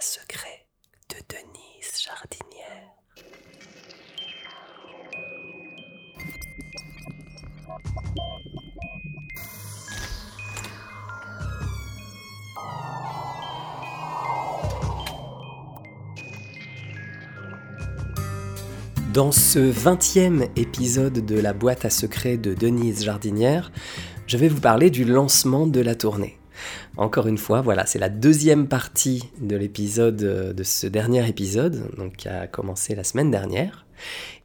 secret de Denise Jardinière. Dans ce 20e épisode de la boîte à secret de Denise Jardinière, je vais vous parler du lancement de la tournée. Encore une fois, voilà, c'est la deuxième partie de l'épisode, euh, de ce dernier épisode, donc qui a commencé la semaine dernière,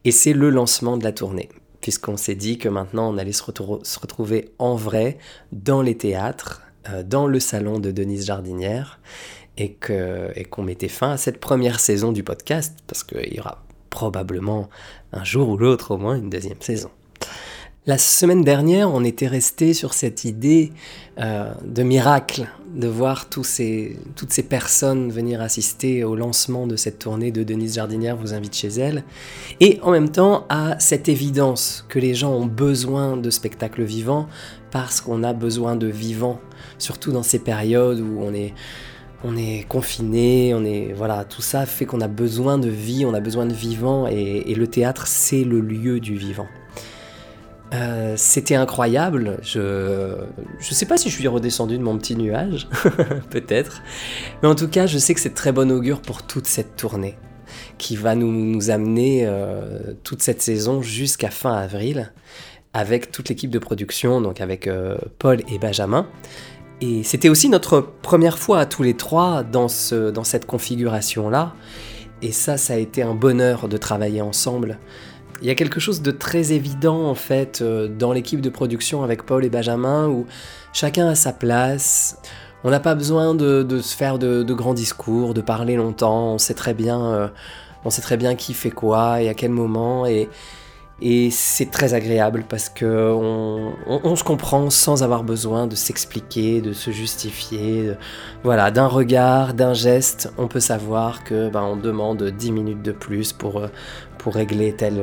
et c'est le lancement de la tournée, puisqu'on s'est dit que maintenant on allait se, retrouver en vrai dans les théâtres, euh, dans le salon de Denise Jardinière, et qu'on mettait fin à cette première saison du podcast, parce qu'il y aura probablement un jour ou l'autre au moins une deuxième saison. La semaine dernière, on était resté sur cette idée euh, de miracle, de voir toutes ces personnes venir assister au lancement de cette tournée de Denise Jardinière vous invite chez elle, et en même temps à cette évidence que les gens ont besoin de spectacles vivants parce qu'on a besoin de vivants, surtout dans ces périodes où on est on est confiné, on est voilà, tout ça fait qu'on a besoin de vie, on a besoin de vivant, et, le théâtre c'est le lieu du vivant. Euh, c'était incroyable. Je je sais pas si je suis redescendu de mon petit nuage, peut-être, mais en tout cas, je sais que c'est très bon augure pour toute cette tournée qui va nous, amener euh, toute cette saison jusqu'à fin avril avec toute l'équipe de production, donc avec euh, Paul et Benjamin. Et c'était aussi notre première fois à tous les trois dans, dans cette configuration-là. Et ça, ça a été un bonheur de travailler ensemble. Il y a quelque chose de très évident en fait euh, dans l'équipe de production avec Paul et Benjamin où chacun a sa place. On n'a pas besoin de, se faire de, grands discours, de parler longtemps. On sait très bien, euh, on sait très bien qui fait quoi et à quel moment. Et c'est très agréable parce que on, se comprend sans avoir besoin de s'expliquer, de se justifier. voilà, d'un regard, d'un geste, on peut savoir que ben, on demande 10 minutes de plus pour, euh, régler tel,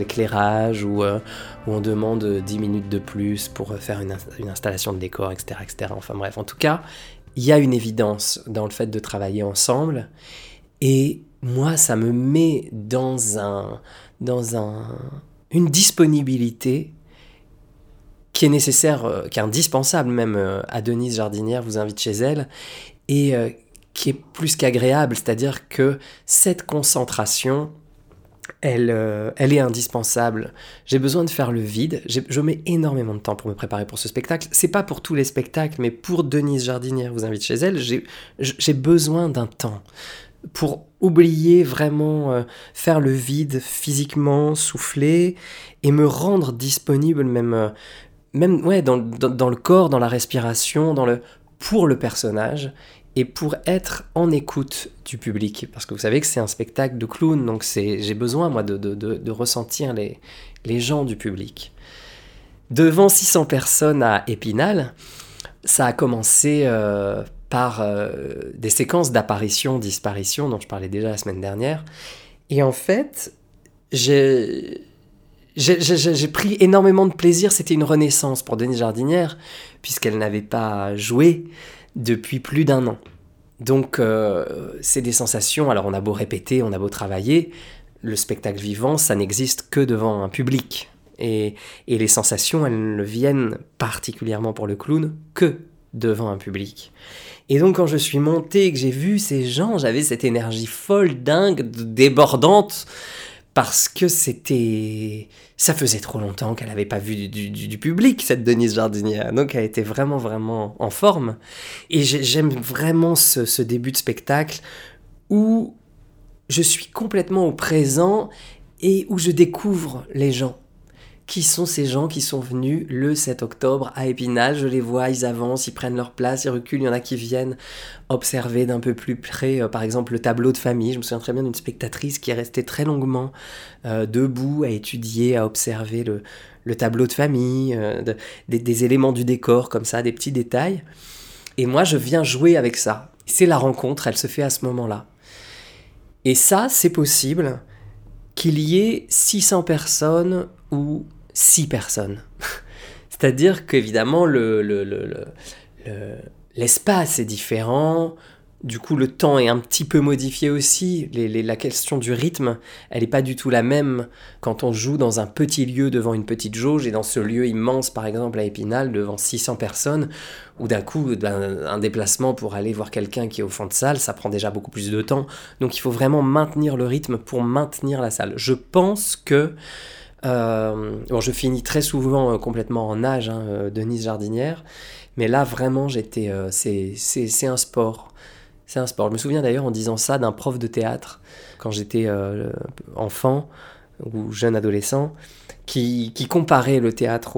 éclairage ou, euh, on demande 10 minutes de plus pour faire une, une installation de décor, etc., etc. Enfin bref, en tout cas, il y a une évidence dans le fait de travailler ensemble et moi, ça me met dans un, dans un, une disponibilité qui est nécessaire, euh, qui est indispensable même euh, à Denise Jardinière, vous invite chez elle, et euh, qui est plus qu'agréable, c'est-à-dire que cette concentration, elle, elle est indispensable. J'ai besoin de faire le vide. Je mets énormément de temps pour me préparer pour ce spectacle. C'est pas pour tous les spectacles, mais pour Denise Jardinière, vous invite chez elle, j'ai besoin d'un temps pour oublier vraiment, euh, faire le vide physiquement, souffler et me rendre disponible même, euh, même ouais, dans, dans, le corps, dans la respiration, dans le, pour le personnage et pour être en écoute du public. Parce que vous savez que c'est un spectacle de clown, donc j'ai besoin moi de, de, de, ressentir les, les gens du public. Devant 600 personnes à Épinal, ça a commencé euh, par euh, des séquences d'apparition-disparition dont je parlais déjà la semaine dernière. Et en fait, j'ai pris énormément de plaisir. C'était une renaissance pour Denise Jardinière, puisqu'elle n'avait pas joué depuis plus d'un an. Donc, euh, c'est des sensations. Alors, on a beau répéter, on a beau travailler, le spectacle vivant, ça n'existe que devant un public. Et, et, les sensations, elles ne viennent particulièrement pour le clown que devant un public. Et donc quand je suis monté et que j'ai vu ces gens, j'avais cette énergie folle, dingue, débordante, parce que c'était... Ça faisait trop longtemps qu'elle n'avait pas vu du, public, cette Denise Jardinière. Donc elle était vraiment, vraiment en forme. Et j'aime vraiment ce, ce début de spectacle où je suis complètement au présent et où je découvre les gens qui sont ces gens qui sont venus le 7 octobre à Épinal? Je les vois, ils avancent, ils prennent leur place, ils reculent. Il y en a qui viennent observer d'un peu plus près, euh, par exemple, le tableau de famille. Je me souviens très bien d'une spectatrice qui est restée très longuement euh, debout à étudier, à observer le, tableau de famille, euh, des, éléments du décor comme ça, des petits détails. Et moi, je viens jouer avec ça. C'est la rencontre, elle se fait à ce moment-là. Et ça, c'est possible qu'il y ait 600 personnes ou six personnes. C'est-à-dire qu'évidemment, l'espace le, le, est différent, Du coup, le temps est un petit peu modifié aussi. la question du rythme, elle n'est pas du tout la même quand on joue dans un petit lieu devant une petite jauge et dans ce lieu immense, par exemple à Épinal, devant 600 personnes, ou d'un coup, ben, un déplacement pour aller voir quelqu'un qui est au fond de salle, ça prend déjà beaucoup plus de temps. Donc il faut vraiment maintenir le rythme pour maintenir la salle. Je pense que... Euh, bon, je finis très souvent euh, complètement en nage, hein, euh, Denise Jardinière, mais là vraiment j'étais, c'est un sport. C'est un sport. Je me souviens d'ailleurs en disant ça d'un prof de théâtre quand j'étais enfant ou jeune adolescent, qui, comparait le théâtre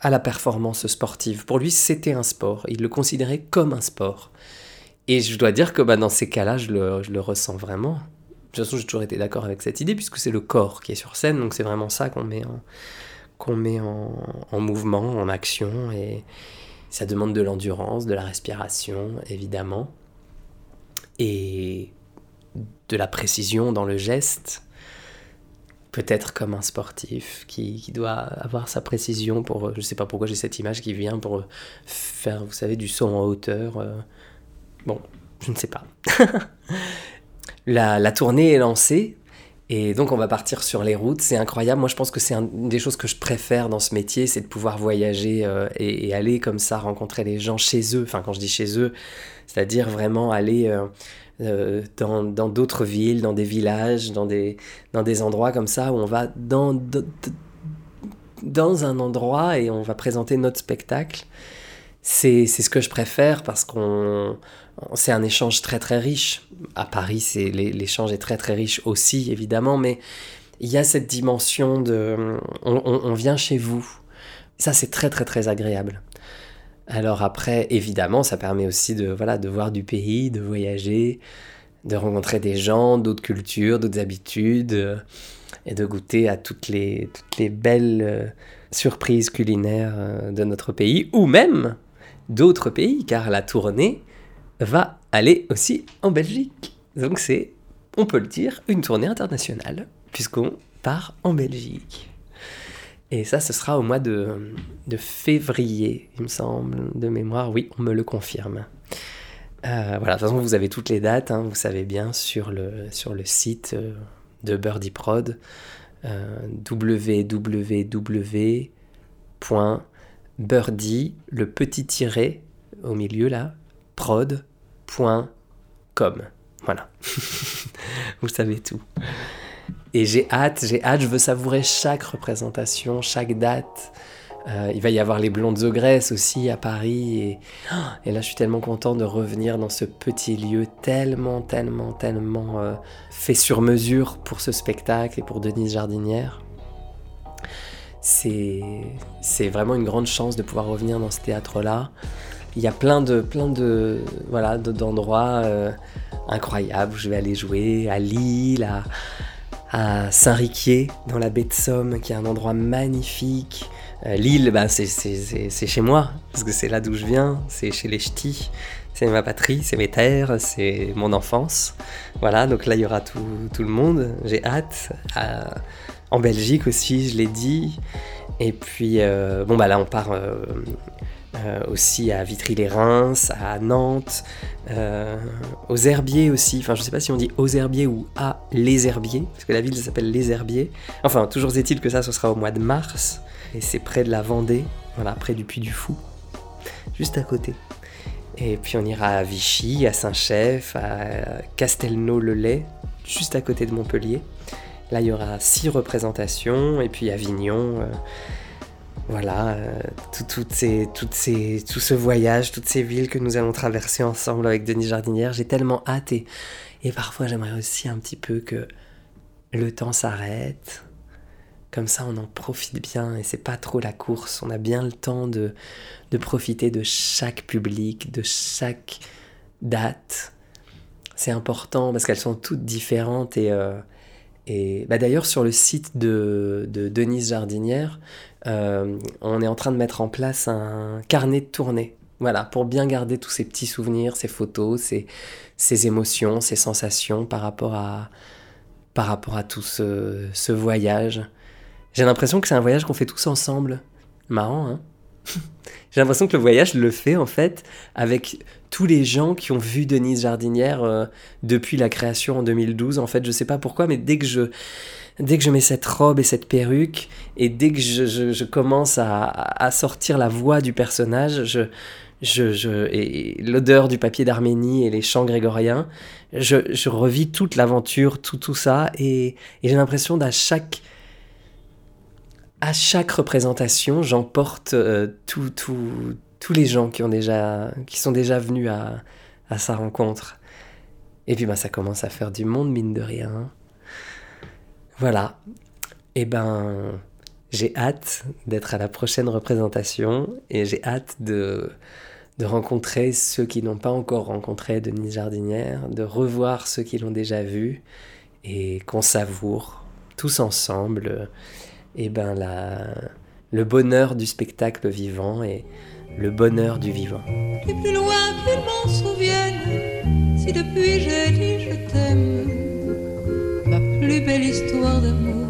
à la performance sportive. Pour lui, c'était un sport. Il le considérait comme un sport. Et je dois dire que bah, dans ces cas-là, je le, ressens vraiment. De toute façon, j'ai toujours été d'accord avec cette idée, puisque c'est le corps qui est sur scène, donc c'est vraiment ça qu'on met, en, qu'on met en, en, mouvement, en action, et ça demande de l'endurance, de la respiration, évidemment et de la précision dans le geste, peut-être comme un sportif qui, doit avoir sa précision pour, je ne sais pas pourquoi j'ai cette image qui vient pour faire, vous savez, du saut en hauteur. Euh. Bon, je ne sais pas. la, tournée est lancée. Et donc on va partir sur les routes, c'est incroyable. Moi je pense que c'est une des choses que je préfère dans ce métier, c'est de pouvoir voyager euh, et, aller comme ça rencontrer les gens chez eux. Enfin quand je dis chez eux, c'est-à-dire vraiment aller euh, euh, dans d'autres villes, dans des villages, dans des, endroits comme ça où on va dans un endroit et on va présenter notre spectacle. C'est ce que je préfère parce qu'on c'est un échange très très riche. À Paris, c'est l'échange est très très riche aussi évidemment, mais il y a cette dimension de on, on vient chez vous. Ça c'est très très très agréable. Alors après, évidemment, ça permet aussi de, voilà, de voir du pays, de voyager, de rencontrer des gens, d'autres cultures, d'autres habitudes, euh, et de goûter à toutes les, toutes les belles euh, surprises culinaires euh, de notre pays, ou même d'autres pays, car la tournée va aller aussi en Belgique. Donc c'est, on peut le dire, une tournée internationale, puisqu'on part en Belgique. Et ça, ce sera au mois de, février, il me semble, de mémoire. Oui, on me le confirme. Euh, voilà, de toute façon, vous avez toutes les dates, hein, vous savez bien, sur le, sur le site euh, de Birdie Prod, euh, www.birdie, le petit tiré au milieu là, prod.com. Voilà. vous savez tout. Et j'ai hâte, j'ai hâte, je veux savourer chaque représentation, chaque date. Euh, il va y avoir les Blondes aux Grèce aussi à Paris. Et, et, là, je suis tellement content de revenir dans ce petit lieu tellement, tellement, tellement euh, fait sur mesure pour ce spectacle et pour Denise Jardinière. C'est, vraiment une grande chance de pouvoir revenir dans ce théâtre-là. Il y a plein de, plein de, voilà, d'endroits euh, incroyables où je vais aller jouer, à Lille, à, à Saint-Riquier, dans la baie de Somme, qui est un endroit magnifique. Euh, Lille, bah, c'est chez moi, parce que c'est là d'où je viens, c'est chez les ch'tis, c'est ma patrie, c'est mes terres, c'est mon enfance. Voilà, donc là, il y aura tout, tout le monde, j'ai hâte. En Belgique aussi, je l'ai dit. Et puis, euh, bon, bah là, on part euh, euh, aussi à Vitry-les-Reims, à Nantes, aux Herbiers aussi. Enfin, je ne sais pas si on dit aux Herbiers ou à Les Herbiers, parce que la ville s'appelle Les Herbiers. Enfin, toujours est-il que ça, ce sera au mois de mars, et c'est près de la Vendée, voilà, près du Puy du Fou, juste à côté. Et puis on ira à Vichy, à Saint-Chef, à Castelnau-le-Lay, juste à côté de Montpellier. Là, il y aura six représentations, et puis Avignon. Euh, voilà, euh, tout, toutes ces, tout ce voyage, toutes ces villes que nous allons traverser ensemble avec Denis Jardinière, j'ai tellement hâte et, parfois j'aimerais aussi un petit peu que le temps s'arrête. Comme ça, on en profite bien et c'est pas trop la course. On a bien le temps de, de profiter de chaque public, de chaque date. C'est important parce qu'elles sont toutes différentes et, euh, et bah d'ailleurs sur le site de, de Denise Jardinière, euh, on est en train de mettre en place un carnet de tournée. Voilà, pour bien garder tous ces petits souvenirs, ces photos, ces, émotions, ces sensations par rapport à, par rapport à tout ce, ce voyage. J'ai l'impression que c'est un voyage qu'on fait tous ensemble. Marrant, hein? J'ai l'impression que le voyage le fait en fait avec tous les gens qui ont vu Denise Jardinière euh, depuis la création en 2012. En fait, je sais pas pourquoi, mais dès que je dès que je mets cette robe et cette perruque et dès que je, commence à, sortir la voix du personnage, je je, et l'odeur du papier d'Arménie et les chants grégoriens, je, je revis toute l'aventure, tout, tout ça, et, et j'ai l'impression d'à chaque, à chaque représentation, j'emporte euh, tous les gens qui, ont déjà, qui sont déjà venus à, sa rencontre. Et puis bah, ça commence à faire du monde, mine de rien. Voilà. Et ben, j'ai hâte d'être à la prochaine représentation et j'ai hâte de, de rencontrer ceux qui n'ont pas encore rencontré Denise Jardinière, de revoir ceux qui l'ont déjà vu et qu'on savoure tous ensemble eh ben la, le bonheur du spectacle vivant et le bonheur du vivant. Du plus loin qu'il m'en souvienne, si depuis j'ai dit je t'aime, ma plus belle histoire d'amour